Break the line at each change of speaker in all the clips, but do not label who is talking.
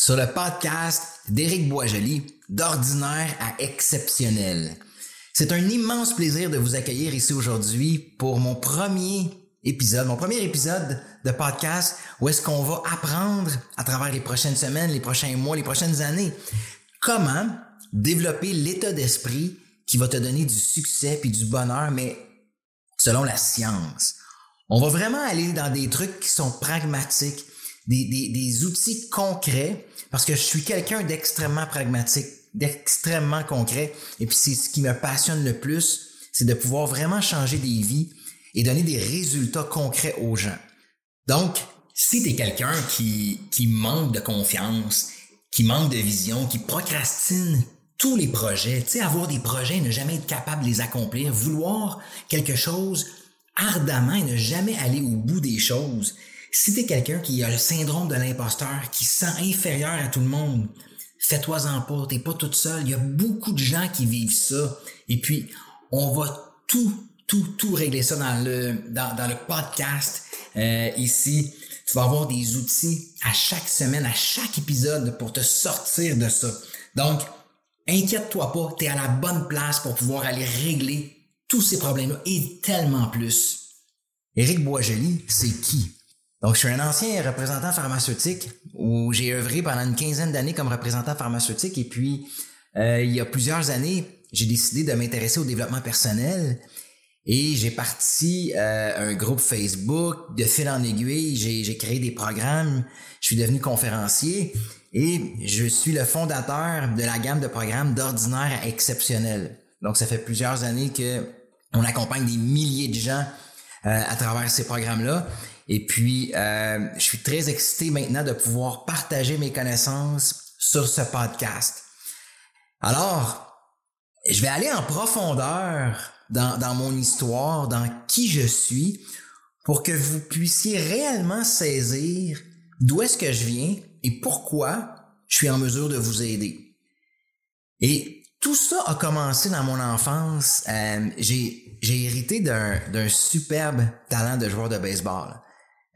Sur le podcast d'Éric Boisjoli, d'ordinaire à exceptionnel. C'est un immense plaisir de vous accueillir ici aujourd'hui pour mon premier épisode, mon premier épisode de podcast où est-ce qu'on va apprendre à travers les prochaines semaines, les prochains mois, les prochaines années, comment développer l'état d'esprit qui va te donner du succès puis du bonheur, mais selon la science. On va vraiment aller dans des trucs qui sont pragmatiques, des, outils concrets, parce que je suis quelqu'un d'extrêmement pragmatique, d'extrêmement concret, et puis c'est ce qui me passionne le plus, c'est de pouvoir vraiment changer des vies et donner des résultats concrets aux gens. Donc, si tu es quelqu'un qui, manque de confiance, qui manque de vision, qui procrastine tous les projets, tu sais, avoir des projets et ne jamais être capable de les accomplir, vouloir quelque chose ardemment et ne jamais aller au bout des choses, si t'es quelqu'un qui a le syndrome de l'imposteur, qui se sent inférieur à tout le monde, fais-toi-en pas, t'es pas toute seule. Il y a beaucoup de gens qui vivent ça. Et puis, on va tout, tout, tout régler ça dans le, dans, dans le podcast euh, ici. Tu vas avoir des outils à chaque semaine, à chaque épisode pour te sortir de ça. Donc, inquiète-toi pas, tu es à la bonne place pour pouvoir aller régler tous ces problèmes-là et tellement plus. Éric Boisjoli, c'est qui? Donc, je suis un ancien représentant pharmaceutique où j'ai œuvré pendant une quinzaine d'années comme représentant pharmaceutique et puis euh, il y a plusieurs années, j'ai décidé de m'intéresser au développement personnel et j'ai parti euh, un groupe Facebook de fil en aiguille. J'ai créé des programmes. Je suis devenu conférencier et je suis le fondateur de la gamme de programmes d'ordinaire à exceptionnel. Donc, ça fait plusieurs années que on accompagne des milliers de gens euh, à travers ces programmes-là. Et puis, euh, je suis très excité maintenant de pouvoir partager mes connaissances sur ce podcast. Alors, je vais aller en profondeur dans, dans mon histoire, dans qui je suis, pour que vous puissiez réellement saisir d'où est-ce que je viens et pourquoi je suis en mesure de vous aider. Et tout ça a commencé dans mon enfance. Euh, j'ai, hérité d'un superbe talent de joueur de baseball.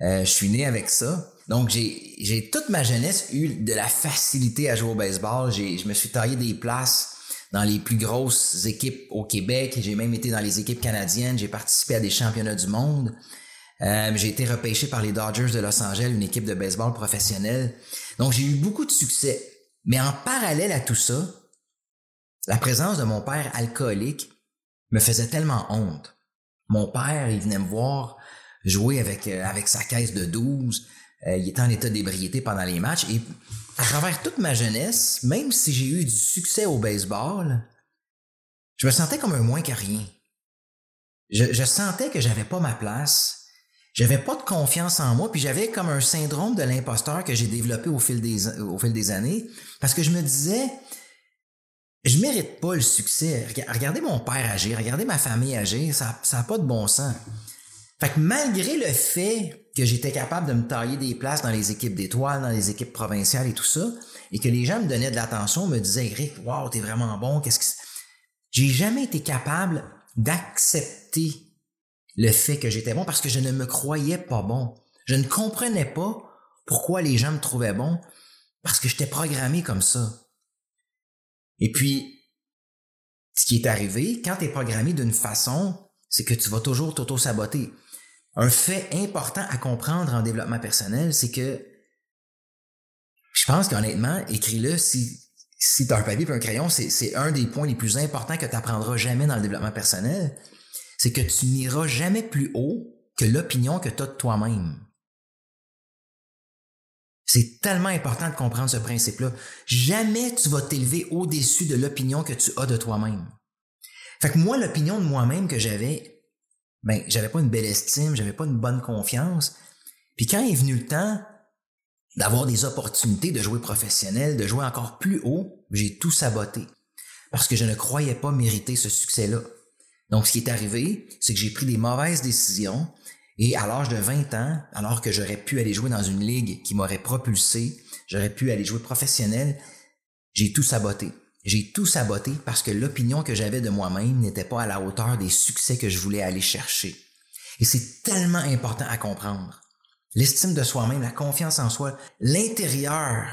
Euh, je suis né avec ça. Donc, j'ai, toute ma jeunesse eu de la facilité à jouer au baseball. Je me suis taillé des places dans les plus grosses équipes au Québec. J'ai même été dans les équipes canadiennes. J'ai participé à des championnats du monde. Euh, j'ai été repêché par les Dodgers de Los Angeles, une équipe de baseball professionnelle. Donc, j'ai eu beaucoup de succès. Mais en parallèle à tout ça, la présence de mon père alcoolique me faisait tellement honte. Mon père, il venait me voir jouer avec, euh, avec sa caisse de 12. Euh, il était en état d'ébriété pendant les matchs. Et à travers toute ma jeunesse, même si j'ai eu du succès au baseball, je me sentais comme un moins que rien. Je, je sentais que j'avais pas ma place. J'avais pas de confiance en moi, puis j'avais comme un syndrome de l'imposteur que j'ai développé au fil des années, parce que je me disais, je mérite pas le succès. Regardez mon père agir, regardez ma famille agir, ça ça a pas de bon sens. Fait que malgré le fait que j'étais capable de me tailler des places dans les équipes d'étoiles, dans les équipes provinciales et tout ça, et que les gens me donnaient de l'attention, me disaient, Eric, wow, t'es vraiment bon, qu'est-ce que J'ai jamais été capable d'accepter le fait que j'étais bon parce que je ne me croyais pas bon. Je ne comprenais pas pourquoi les gens me trouvaient bon parce que j'étais programmé comme ça. Et puis, ce qui est arrivé, quand tu es programmé d'une façon, c'est que tu vas toujours t'auto-saboter. Un fait important à comprendre en développement personnel, c'est que je pense qu'honnêtement, écris-le si, si tu as un papier et un crayon, c'est un des points les plus importants que tu apprendras jamais dans le développement personnel. C'est que tu n'iras jamais plus haut que l'opinion que tu as de toi-même. C'est tellement important de comprendre ce principe-là. Jamais tu vas t'élever au-dessus de l'opinion que tu as de toi-même. Fait que moi, l'opinion de moi-même que j'avais ben, j'avais pas une belle estime, j'avais pas une bonne confiance. Puis quand est venu le temps d'avoir des opportunités de jouer professionnel, de jouer encore plus haut, j'ai tout saboté. Parce que je ne croyais pas mériter ce succès-là. Donc, ce qui est arrivé, c'est que j'ai pris des mauvaises décisions et à l'âge de 20 ans, alors que j'aurais pu aller jouer dans une ligue qui m'aurait propulsé, j'aurais pu aller jouer professionnel, j'ai tout saboté. J'ai tout saboté parce que l'opinion que j'avais de moi-même n'était pas à la hauteur des succès que je voulais aller chercher. Et c'est tellement important à comprendre. L'estime de soi-même, la confiance en soi, l'intérieur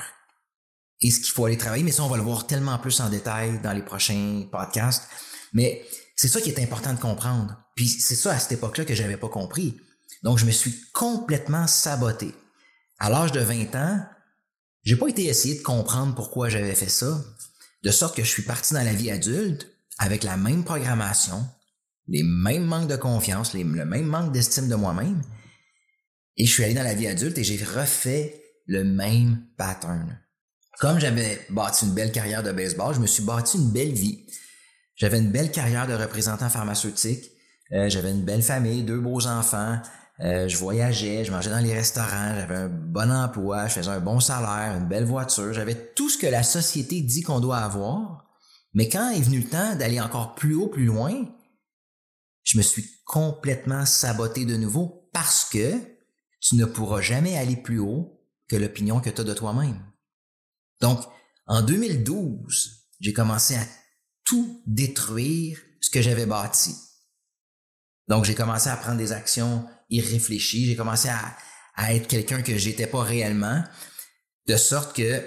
est ce qu'il faut aller travailler, mais ça, on va le voir tellement plus en détail dans les prochains podcasts. Mais c'est ça qui est important de comprendre. Puis c'est ça à cette époque-là que j'avais pas compris. Donc, je me suis complètement saboté. À l'âge de 20 ans, j'ai pas été essayer de comprendre pourquoi j'avais fait ça, de sorte que je suis parti dans la vie adulte avec la même programmation, les mêmes manques de confiance, le même manque d'estime de moi-même, et je suis allé dans la vie adulte et j'ai refait le même pattern. Comme j'avais bâti une belle carrière de baseball, je me suis bâti une belle vie. J'avais une belle carrière de représentant pharmaceutique, euh, j'avais une belle famille, deux beaux enfants, euh, je voyageais, je mangeais dans les restaurants, j'avais un bon emploi, je faisais un bon salaire, une belle voiture, j'avais tout ce que la société dit qu'on doit avoir. Mais quand est venu le temps d'aller encore plus haut, plus loin, je me suis complètement saboté de nouveau parce que tu ne pourras jamais aller plus haut que l'opinion que tu as de toi-même. Donc, en 2012, j'ai commencé à tout détruire ce que j'avais bâti. Donc, j'ai commencé à prendre des actions irréfléchies. J'ai commencé à, être quelqu'un que j'étais pas réellement, de sorte que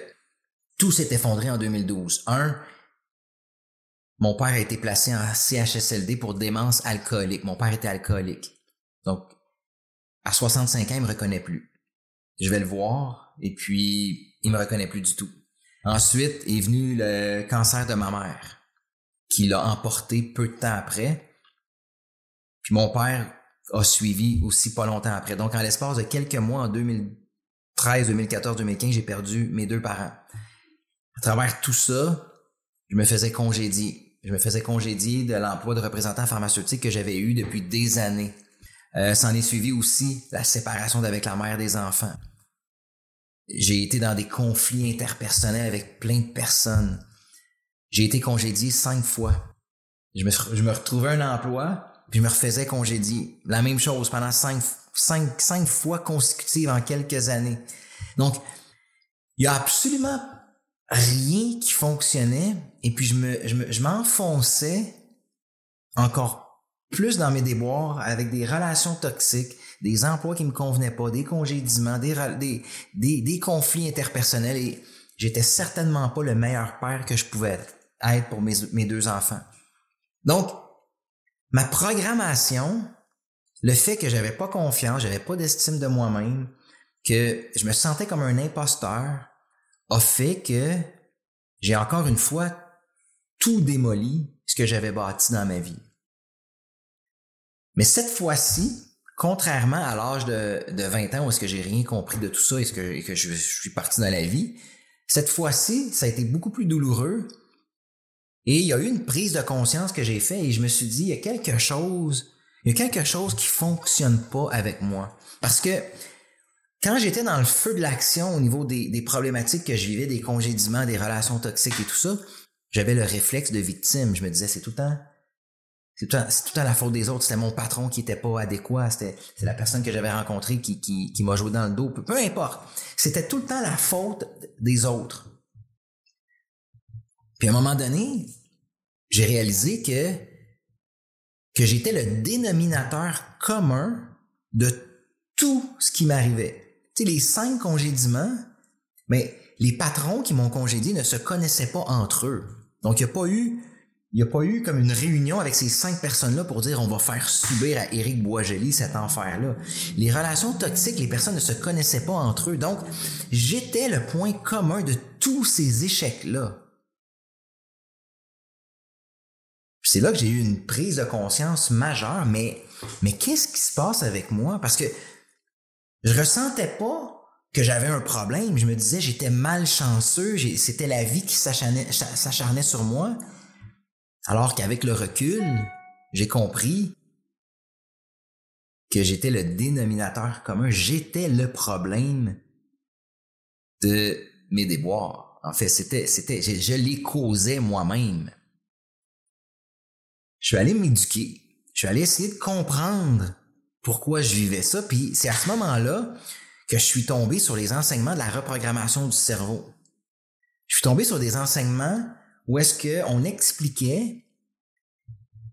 tout s'est effondré en 2012. Un, mon père a été placé en CHSLD pour démence alcoolique. Mon père était alcoolique. Donc, à 65 ans, il me reconnaît plus. Je vais le voir et puis il me reconnaît plus du tout. Ensuite est venu le cancer de ma mère, qui l'a emporté peu de temps après. Puis mon père a suivi aussi pas longtemps après. Donc, en l'espace de quelques mois, en 2013, 2014, 2015, j'ai perdu mes deux parents. À travers tout ça, je me faisais congédier. Je me faisais congédier de l'emploi de représentant pharmaceutique que j'avais eu depuis des années. Euh, S'en est suivi aussi la séparation d'avec la mère des enfants. J'ai été dans des conflits interpersonnels avec plein de personnes. J'ai été congédié cinq fois. Je me, je me retrouvais un emploi, puis je me refaisais congédier. La même chose pendant cinq, cinq, cinq fois consécutives en quelques années. Donc, il y a absolument rien qui fonctionnait et puis je me, je, me, je m'enfonçais encore plus dans mes déboires avec des relations toxiques, des emplois qui me convenaient pas, des congédiements, des, des, des, des conflits interpersonnels et j'étais certainement pas le meilleur père que je pouvais être pour mes, mes deux enfants. Donc, ma programmation, le fait que j'avais pas confiance, j'avais pas d'estime de moi-même, que je me sentais comme un imposteur, a fait que j'ai encore une fois tout démoli ce que j'avais bâti dans ma vie. Mais cette fois-ci, contrairement à l'âge de, de 20 ans où est-ce que j'ai rien compris de tout ça et, que, je suis parti dans la vie, cette fois-ci, ça a été beaucoup plus douloureux et il y a eu une prise de conscience que j'ai fait et je me suis dit, il y a quelque chose, il y a quelque chose qui fonctionne pas avec moi. Parce que quand j'étais dans le feu de l'action au niveau des, problématiques que je vivais, des congédiements, des relations toxiques et tout ça, j'avais le réflexe de victime. Je me disais, c'est tout le temps, c'est tout, le temps la faute des autres. C'était mon patron qui était pas adéquat. C'était, c'est la personne que j'avais rencontrée qui, m'a joué dans le dos. Peu importe. C'était tout le temps la faute des autres. Puis à un moment donné, j'ai réalisé que, que j'étais le dénominateur commun de tout ce qui m'arrivait. Tu sais, les cinq congédiements, mais les patrons qui m'ont congédié ne se connaissaient pas entre eux. Donc, il n'y a pas eu, a pas eu comme une réunion avec ces cinq personnes-là pour dire on va faire subir à Éric Boisjoli cet enfer-là. Les relations toxiques, les personnes ne se connaissaient pas entre eux. Donc, j'étais le point commun de tous ces échecs-là. C'est là que j'ai eu une prise de conscience majeure, mais, qu'est-ce qui se passe avec moi? Parce que je ressentais pas que j'avais un problème. Je me disais, j'étais malchanceux, c'était la vie qui s'acharnait sur moi. Alors qu'avec le recul, j'ai compris que j'étais le dénominateur commun, j'étais le problème de mes déboires. En fait, c'était, c'était, je les causais moi-même. Je suis allé m'éduquer. Je suis allé essayer de comprendre pourquoi je vivais ça. Puis c'est à ce moment-là que je suis tombé sur les enseignements de la reprogrammation du cerveau. Je suis tombé sur des enseignements où est-ce qu'on expliquait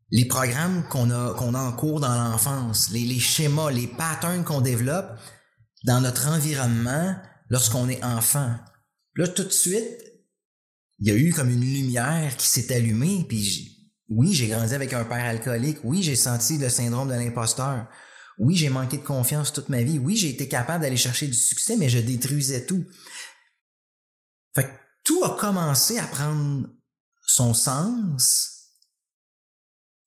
les programmes qu'on a, qu'on a en cours dans l'enfance, les, schémas, les patterns qu'on développe dans notre environnement lorsqu'on est enfant. Là, tout de suite, il y a eu comme une lumière qui s'est allumée, puis oui, j'ai grandi avec un père alcoolique, oui, j'ai senti le syndrome de l'imposteur, oui, j'ai manqué de confiance toute ma vie, oui, j'ai été capable d'aller chercher du succès, mais je détruisais tout. Fait que tout a commencé à prendre son sens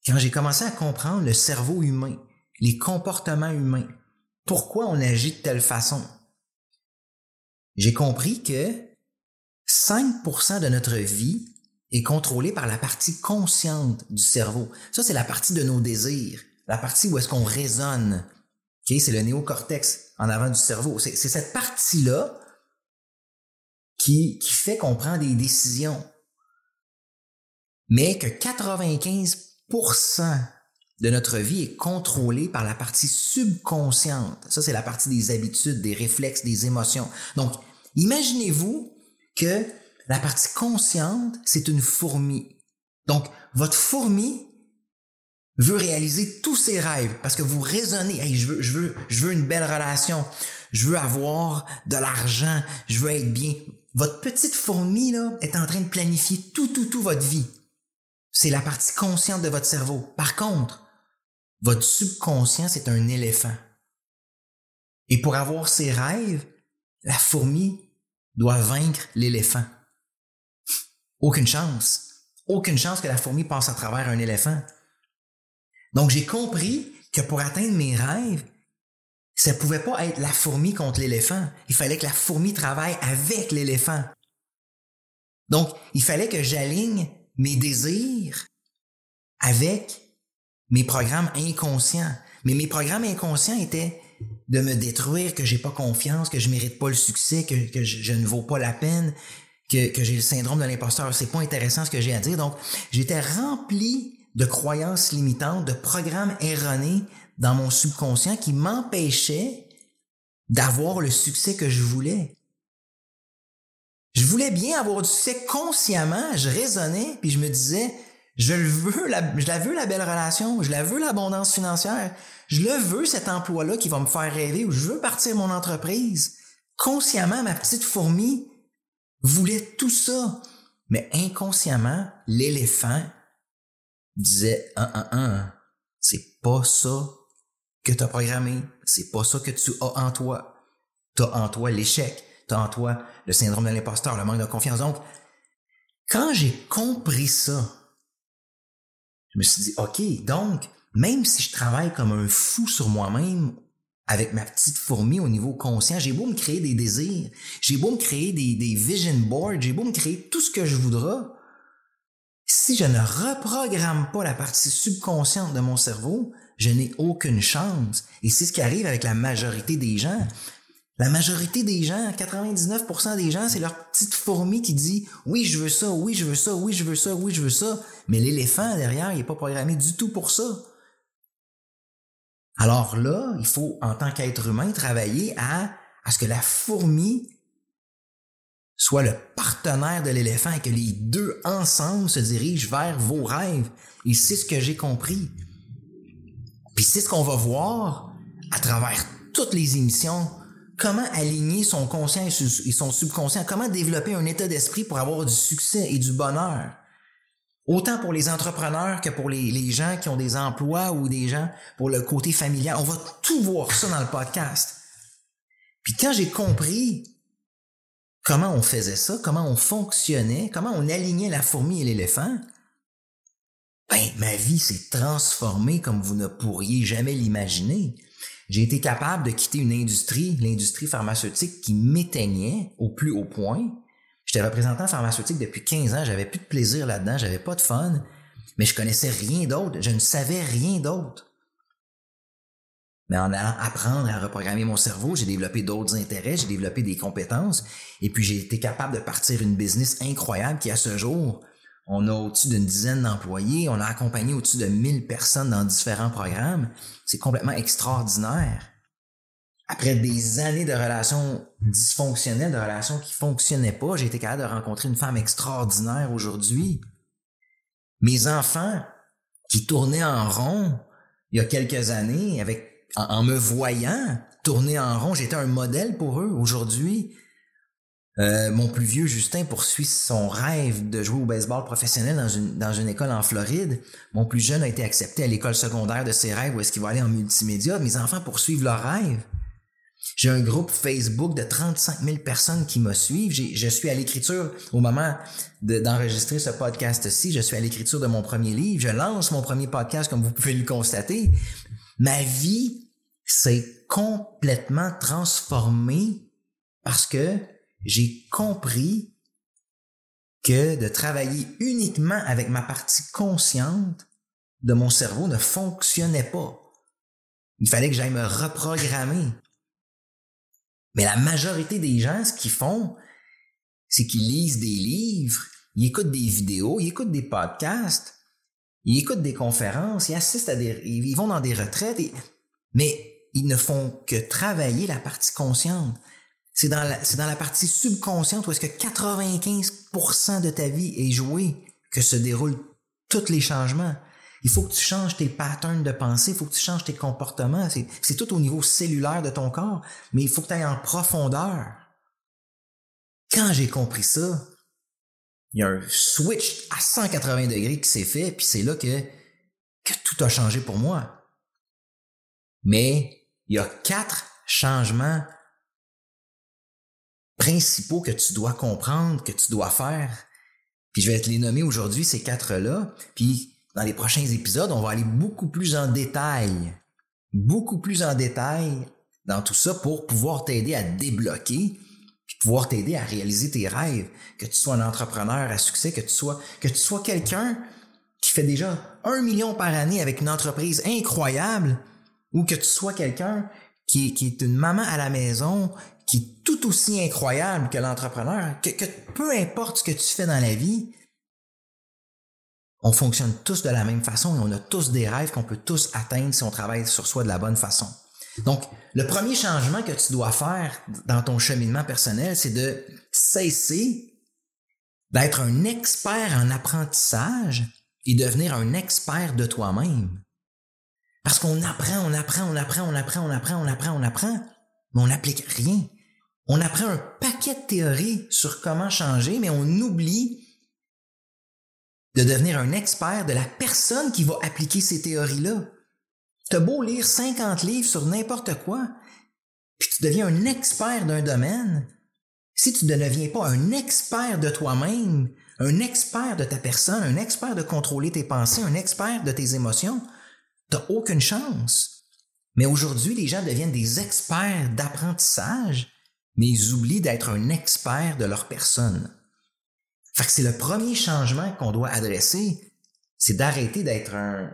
quand j'ai commencé à comprendre le cerveau humain, les comportements humains, pourquoi on agit de telle façon. J'ai compris que 5% de notre vie est contrôlée par la partie consciente du cerveau. Ça, c'est la partie de nos désirs, la partie où est-ce qu'on raisonne. C'est le néocortex en avant du cerveau. C'est cette partie-là qui, qui fait qu'on prend des décisions. Mais que 95% de notre vie est contrôlée par la partie subconsciente. Ça, c'est la partie des habitudes, des réflexes, des émotions. Donc, imaginez-vous que la partie consciente, c'est une fourmi. Donc, votre fourmi veut réaliser tous ses rêves parce que vous raisonnez, hey, je veux, je veux, je veux une belle relation, je veux avoir de l'argent, je veux être bien. Votre petite fourmi, là, est en train de planifier tout, tout, tout votre vie. C'est la partie consciente de votre cerveau. Par contre, votre subconscient, c'est un éléphant. Et pour avoir ses rêves, la fourmi doit vaincre l'éléphant. Aucune chance. Aucune chance que la fourmi passe à travers un éléphant. Donc j'ai compris que pour atteindre mes rêves, ça pouvait pas être la fourmi contre l'éléphant. Il fallait que la fourmi travaille avec l'éléphant. Donc, il fallait que j'aligne mes désirs avec mes programmes inconscients. Mais mes programmes inconscients étaient de me détruire, que j'ai pas confiance, que je mérite pas le succès, que, que je, ne vaux pas la peine, que, j'ai le syndrome de l'imposteur. C'est pas intéressant ce que j'ai à dire. Donc, j'étais rempli de croyances limitantes, de programmes erronés dans mon subconscient qui m'empêchaient d'avoir le succès que je voulais. Je voulais bien avoir du succès consciemment, je raisonnais, puis je me disais, je veux la, je la veux la belle relation, je la veux l'abondance financière, je le veux cet emploi-là qui va me faire rêver ou je veux partir mon entreprise. Consciemment, ma petite fourmi voulait tout ça. Mais inconsciemment, l'éléphant disait, un, un, un, c'est pas ça que tu as programmé, c'est pas ça que tu as en toi. Tu as en toi l'échec, tu as en toi le syndrome de l'imposteur, le manque de confiance. Donc, quand j'ai compris ça, je me suis dit, OK, donc, même si je travaille comme un fou sur moi-même, avec ma petite fourmi au niveau conscient, j'ai beau me créer des désirs, j'ai beau me créer des, vision boards, j'ai beau me créer tout ce que je voudrais, si je ne reprogramme pas la partie subconsciente de mon cerveau, je n'ai aucune chance. Et c'est ce qui arrive avec la majorité des gens. La majorité des gens, 99% des gens, c'est leur petite fourmi qui dit oui, je veux ça, oui, je veux ça, oui, je veux ça, oui, je veux ça. Mais l'éléphant derrière, il n'est pas programmé du tout pour ça. Alors là, il faut, en tant qu'être humain, travailler à, à ce que la fourmi soit le partenaire de l'éléphant et que les deux ensemble se dirigent vers vos rêves. Et c'est ce que j'ai compris. Puis c'est ce qu'on va voir à travers toutes les émissions. Comment aligner son conscient et son subconscient? Comment développer un état d'esprit pour avoir du succès et du bonheur? Autant pour les entrepreneurs que pour les, gens qui ont des emplois ou des gens pour le côté familial. On va tout voir ça dans le podcast. Puis quand j'ai compris comment on faisait ça, comment on fonctionnait, comment on alignait la fourmi et l'éléphant, ben, ma vie s'est transformée comme vous ne pourriez jamais l'imaginer. J'ai été capable de quitter une industrie, l'industrie pharmaceutique qui m'éteignait au plus haut point. J'étais représentant pharmaceutique depuis 15 ans, j'avais plus de plaisir là-dedans, j'avais pas de fun, mais je connaissais rien d'autre, je ne savais rien d'autre. Mais en allant apprendre à reprogrammer mon cerveau, j'ai développé d'autres intérêts, j'ai développé des compétences, et puis j'ai été capable de partir une business incroyable qui, à ce jour, on a au-dessus d'une dizaine d'employés, on a accompagné au-dessus de 1000 personnes dans différents programmes. C'est complètement extraordinaire. Après des années de relations dysfonctionnelles, de relations qui fonctionnaient pas, j'ai été capable de rencontrer une femme extraordinaire aujourd'hui. Mes enfants qui tournaient en rond il y a quelques années avec en, me voyant tourner en rond, j'étais un modèle pour eux. Aujourd'hui, euh, mon plus vieux Justin poursuit son rêve de jouer au baseball professionnel dans une, dans une école en Floride. Mon plus jeune a été accepté à l'école secondaire de ses rêves où est-ce qu'il va aller en multimédia. Mes enfants poursuivent leur rêve. J'ai un groupe Facebook de 35 000 personnes qui me suivent. Je suis à l'écriture au moment d'enregistrer ce podcast-ci. Je suis à l'écriture de mon premier livre. Je lance mon premier podcast, comme vous pouvez le constater. Ma vie s'est complètement transformée parce que j'ai compris que de travailler uniquement avec ma partie consciente de mon cerveau ne fonctionnait pas. Il fallait que j'aille me reprogrammer. Mais la majorité des gens, ce qu'ils font, c'est qu'ils lisent des livres, ils écoutent des vidéos, ils écoutent des podcasts, ils écoutent des conférences, ils assistent à des, ils vont dans des retraites, mais ils ne font que travailler la partie consciente. C'est dans la, c'est dans la partie subconsciente où est-ce que 95% de ta vie est jouée que se déroulent tous les changements. Il faut que tu changes tes patterns de pensée, il faut que tu changes tes comportements. C'est, tout au niveau cellulaire de ton corps, mais il faut que tu ailles en profondeur. Quand j'ai compris ça, il y a un switch à 180 degrés qui s'est fait, puis c'est là que, que tout a changé pour moi. Mais il y a quatre changements principaux que tu dois comprendre, que tu dois faire. Puis je vais te les nommer aujourd'hui, ces quatre-là. Puis dans les prochains épisodes, on va aller beaucoup plus en détail, beaucoup plus en détail dans tout ça pour pouvoir t'aider à débloquer, puis pouvoir t'aider à réaliser tes rêves, que tu sois un entrepreneur à succès, que tu sois, que tu sois quelqu'un qui fait déjà un million par année avec une entreprise incroyable, ou que tu sois quelqu'un qui, qui, est une maman à la maison, qui est tout aussi incroyable que l'entrepreneur, que, que peu importe ce que tu fais dans la vie, on fonctionne tous de la même façon et on a tous des rêves qu'on peut tous atteindre si on travaille sur soi de la bonne façon. Donc, le premier changement que tu dois faire dans ton cheminement personnel, c'est de cesser d'être un expert en apprentissage et devenir un expert de toi-même. Parce qu'on apprend, on apprend, on apprend, on apprend, on apprend, on apprend, on apprend, mais on n'applique rien. On apprend un paquet de théories sur comment changer, mais on oublie de devenir un expert de la personne qui va appliquer ces théories-là. T'as beau lire 50 livres sur n'importe quoi, puis tu deviens un expert d'un domaine, si tu ne deviens pas un expert de toi-même, un expert de ta personne, un expert de contrôler tes pensées, un expert de tes émotions, t'as aucune chance. Mais aujourd'hui, les gens deviennent des experts d'apprentissage, mais ils oublient d'être un expert de leur personne. Fait que c'est le premier changement qu'on doit adresser, c'est d'arrêter d'être un,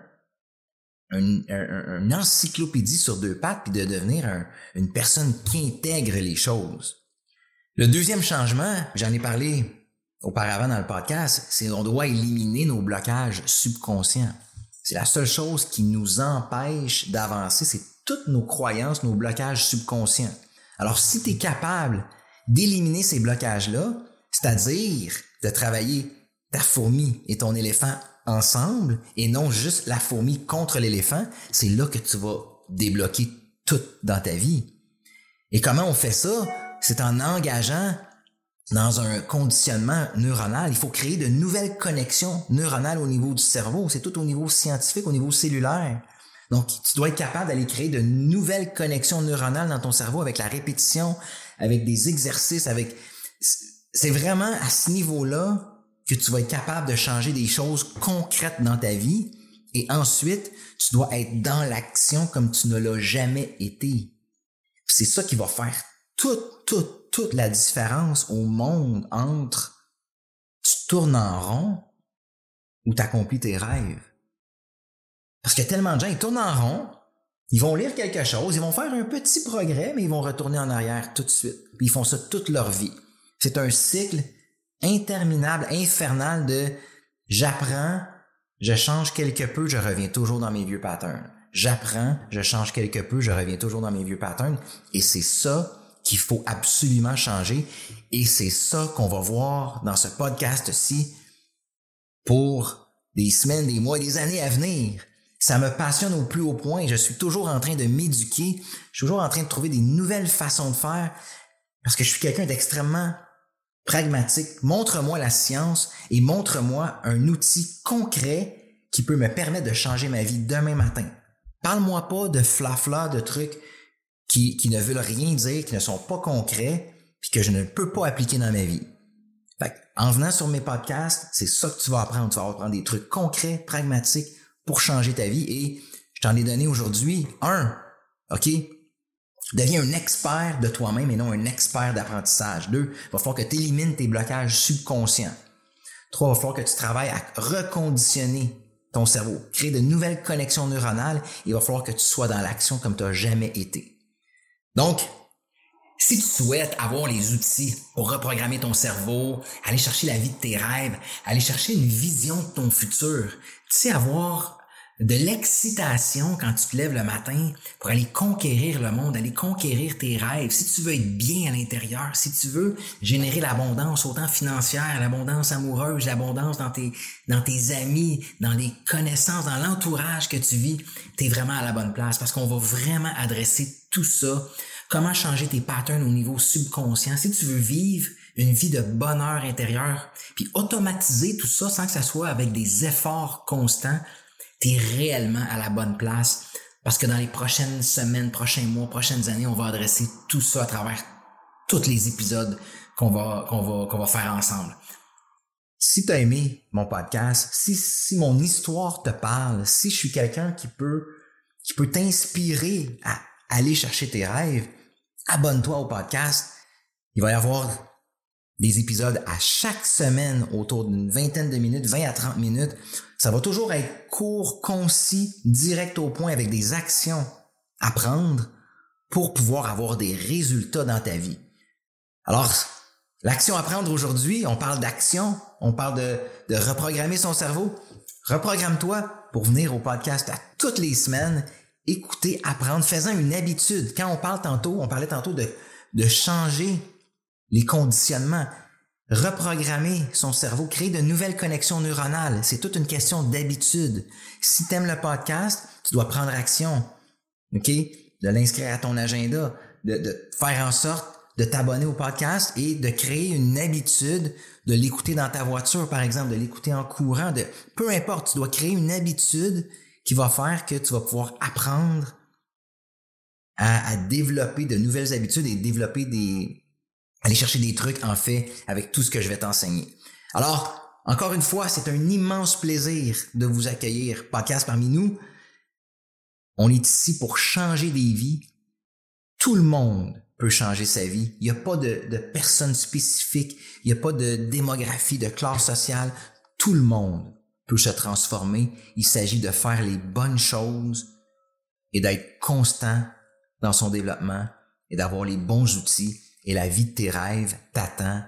un, encyclopédie sur deux pattes puis de devenir une personne qui intègre les choses. Le deuxième changement, j'en ai parlé auparavant dans le podcast, c'est on doit éliminer nos blocages subconscients. C'est la seule chose qui nous empêche d'avancer, c'est toutes nos croyances, nos blocages subconscients. Alors si tu es capable d'éliminer ces blocages-là, c'est-à-dire de travailler ta fourmi et ton éléphant ensemble et non juste la fourmi contre l'éléphant, c'est là que tu vas débloquer tout dans ta vie. Et comment on fait ça? C'est en engageant dans un conditionnement neuronal. Il faut créer de nouvelles connexions neuronales au niveau du cerveau. C'est tout au niveau scientifique, au niveau cellulaire. Donc, tu dois être capable d'aller créer de nouvelles connexions neuronales dans ton cerveau avec la répétition, avec des exercices, avec... C'est vraiment à ce niveau-là que tu vas être capable de changer des choses concrètes dans ta vie. Et ensuite, tu dois être dans l'action comme tu ne l'as jamais été. C'est ça qui va faire toute, toute, toute la différence au monde entre tu tournes en rond ou tu accomplis tes rêves. Parce qu'il y a tellement de gens, ils tournent en rond, Ils vont lire quelque chose, ils vont faire un petit progrès, mais ils vont retourner en arrière tout de suite. Puis ils font ça toute leur vie. C'est un cycle interminable, infernal de j'apprends, je change quelque peu, je reviens toujours dans mes vieux patterns. J'apprends, je change quelque peu, je reviens toujours dans mes vieux patterns. Et c'est ça qu'il faut absolument changer. Et c'est ça qu'on va voir dans ce podcast-ci pour des semaines, des mois, des années à venir. Ça me passionne au plus haut point. Je suis toujours en train de m'éduquer. Je suis toujours en train de trouver des nouvelles façons de faire parce que je suis quelqu'un d'extrêmement pragmatique. Montre-moi la science et montre-moi un outil concret qui peut me permettre de changer ma vie demain matin. Parle-moi pas de flafla, de trucs qui, ne veulent rien dire, qui ne sont pas concrets, puis que je ne peux pas appliquer dans ma vie. Fait, en venant sur mes podcasts, c'est ça que tu vas apprendre. Tu vas apprendre des trucs concrets, pragmatiques pour changer ta vie. Et je t'en ai donné aujourd'hui un. OK? Deviens un expert de toi-même et non un expert d'apprentissage. Deux, il va falloir que tu élimines tes blocages subconscients. Trois, il va falloir que tu travailles à reconditionner ton cerveau, créer de nouvelles connexions neuronales. Il va falloir que tu sois dans l'action comme tu n'as jamais été. Donc, si tu souhaites avoir les outils pour reprogrammer ton cerveau, aller chercher la vie de tes rêves, aller chercher une vision de ton futur, tu sais, avoir de l'excitation quand tu te lèves le matin pour aller conquérir le monde, aller conquérir tes rêves, si tu veux être bien à l'intérieur, si tu veux générer l'abondance autant financière, l'abondance amoureuse, l'abondance dans tes, amis, dans les connaissances, dans l'entourage que tu vis, tu es vraiment à la bonne place parce qu'on va vraiment adresser tout ça. Comment changer tes patterns au niveau subconscient? Si tu veux vivre une vie de bonheur intérieur, puis automatiser tout ça sans que ça soit avec des efforts constants, tu es réellement à la bonne place parce que dans les prochaines semaines, prochains mois, prochaines années, on va adresser tout ça à travers tous les épisodes qu'on va, qu'on va, qu'on va faire ensemble. Si tu as aimé mon podcast, si, si mon histoire te parle, si je suis quelqu'un qui peut, qui peut t'inspirer à aller chercher tes rêves, abonne-toi au podcast. Il va y avoir des épisodes à chaque semaine autour d'une vingtaine de minutes, 20 à 30 minutes. Ça va toujours être court, concis, direct au point avec des actions à prendre pour pouvoir avoir des résultats dans ta vie. Alors, l'action à prendre aujourd'hui, on parle d'action, on parle de, reprogrammer son cerveau. Reprogramme-toi pour venir au podcast à toutes les semaines, écouter, apprendre, faisant une habitude. Quand on parle tantôt, on parlait tantôt de changer les conditionnements, reprogrammer son cerveau, créer de nouvelles connexions neuronales. C'est toute une question d'habitude. Si tu aimes le podcast, tu dois prendre action. OK? De l'inscrire à ton agenda, de, faire en sorte de t'abonner au podcast et de créer une habitude de l'écouter dans ta voiture, par exemple, de l'écouter en courant, de peu importe, tu dois créer une habitude qui va faire que tu vas pouvoir apprendre à développer de nouvelles habitudes et développer des, aller chercher des trucs en fait avec tout ce que je vais t'enseigner. Alors, encore une fois, c'est un immense plaisir de vous accueillir, podcast parmi nous. On est ici pour changer des vies. Tout le monde peut changer sa vie. Il n'y a pas de, de personne spécifique, il n'y a pas de démographie, de classe sociale. Tout le monde peut se transformer. Il s'agit de faire les bonnes choses et d'être constant dans son développement et d'avoir les bons outils et la vie de tes rêves t'attend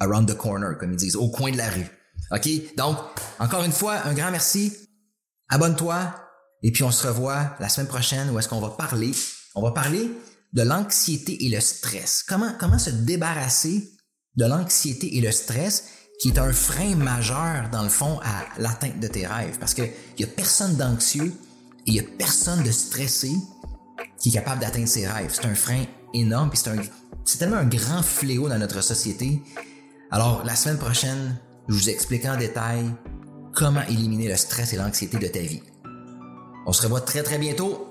around the corner, comme ils disent, au coin de la rue. OK? Donc, encore une fois, un grand merci. Abonne-toi. Et puis, on se revoit la semaine prochaine où est-ce qu'on va parler? On va parler de l'anxiété et le stress. Comment, comment se débarrasser de l'anxiété et le stress qui est un frein majeur, dans le fond, à l'atteinte de tes rêves? Parce qu'il y a personne d'anxieux et il y a personne de stressé qui est capable d'atteindre ses rêves. C'est un frein énorme, puis c'est tellement un grand fléau dans notre société. Alors, la semaine prochaine, je vous explique en détail comment éliminer le stress et l'anxiété de ta vie. On se revoit très très bientôt.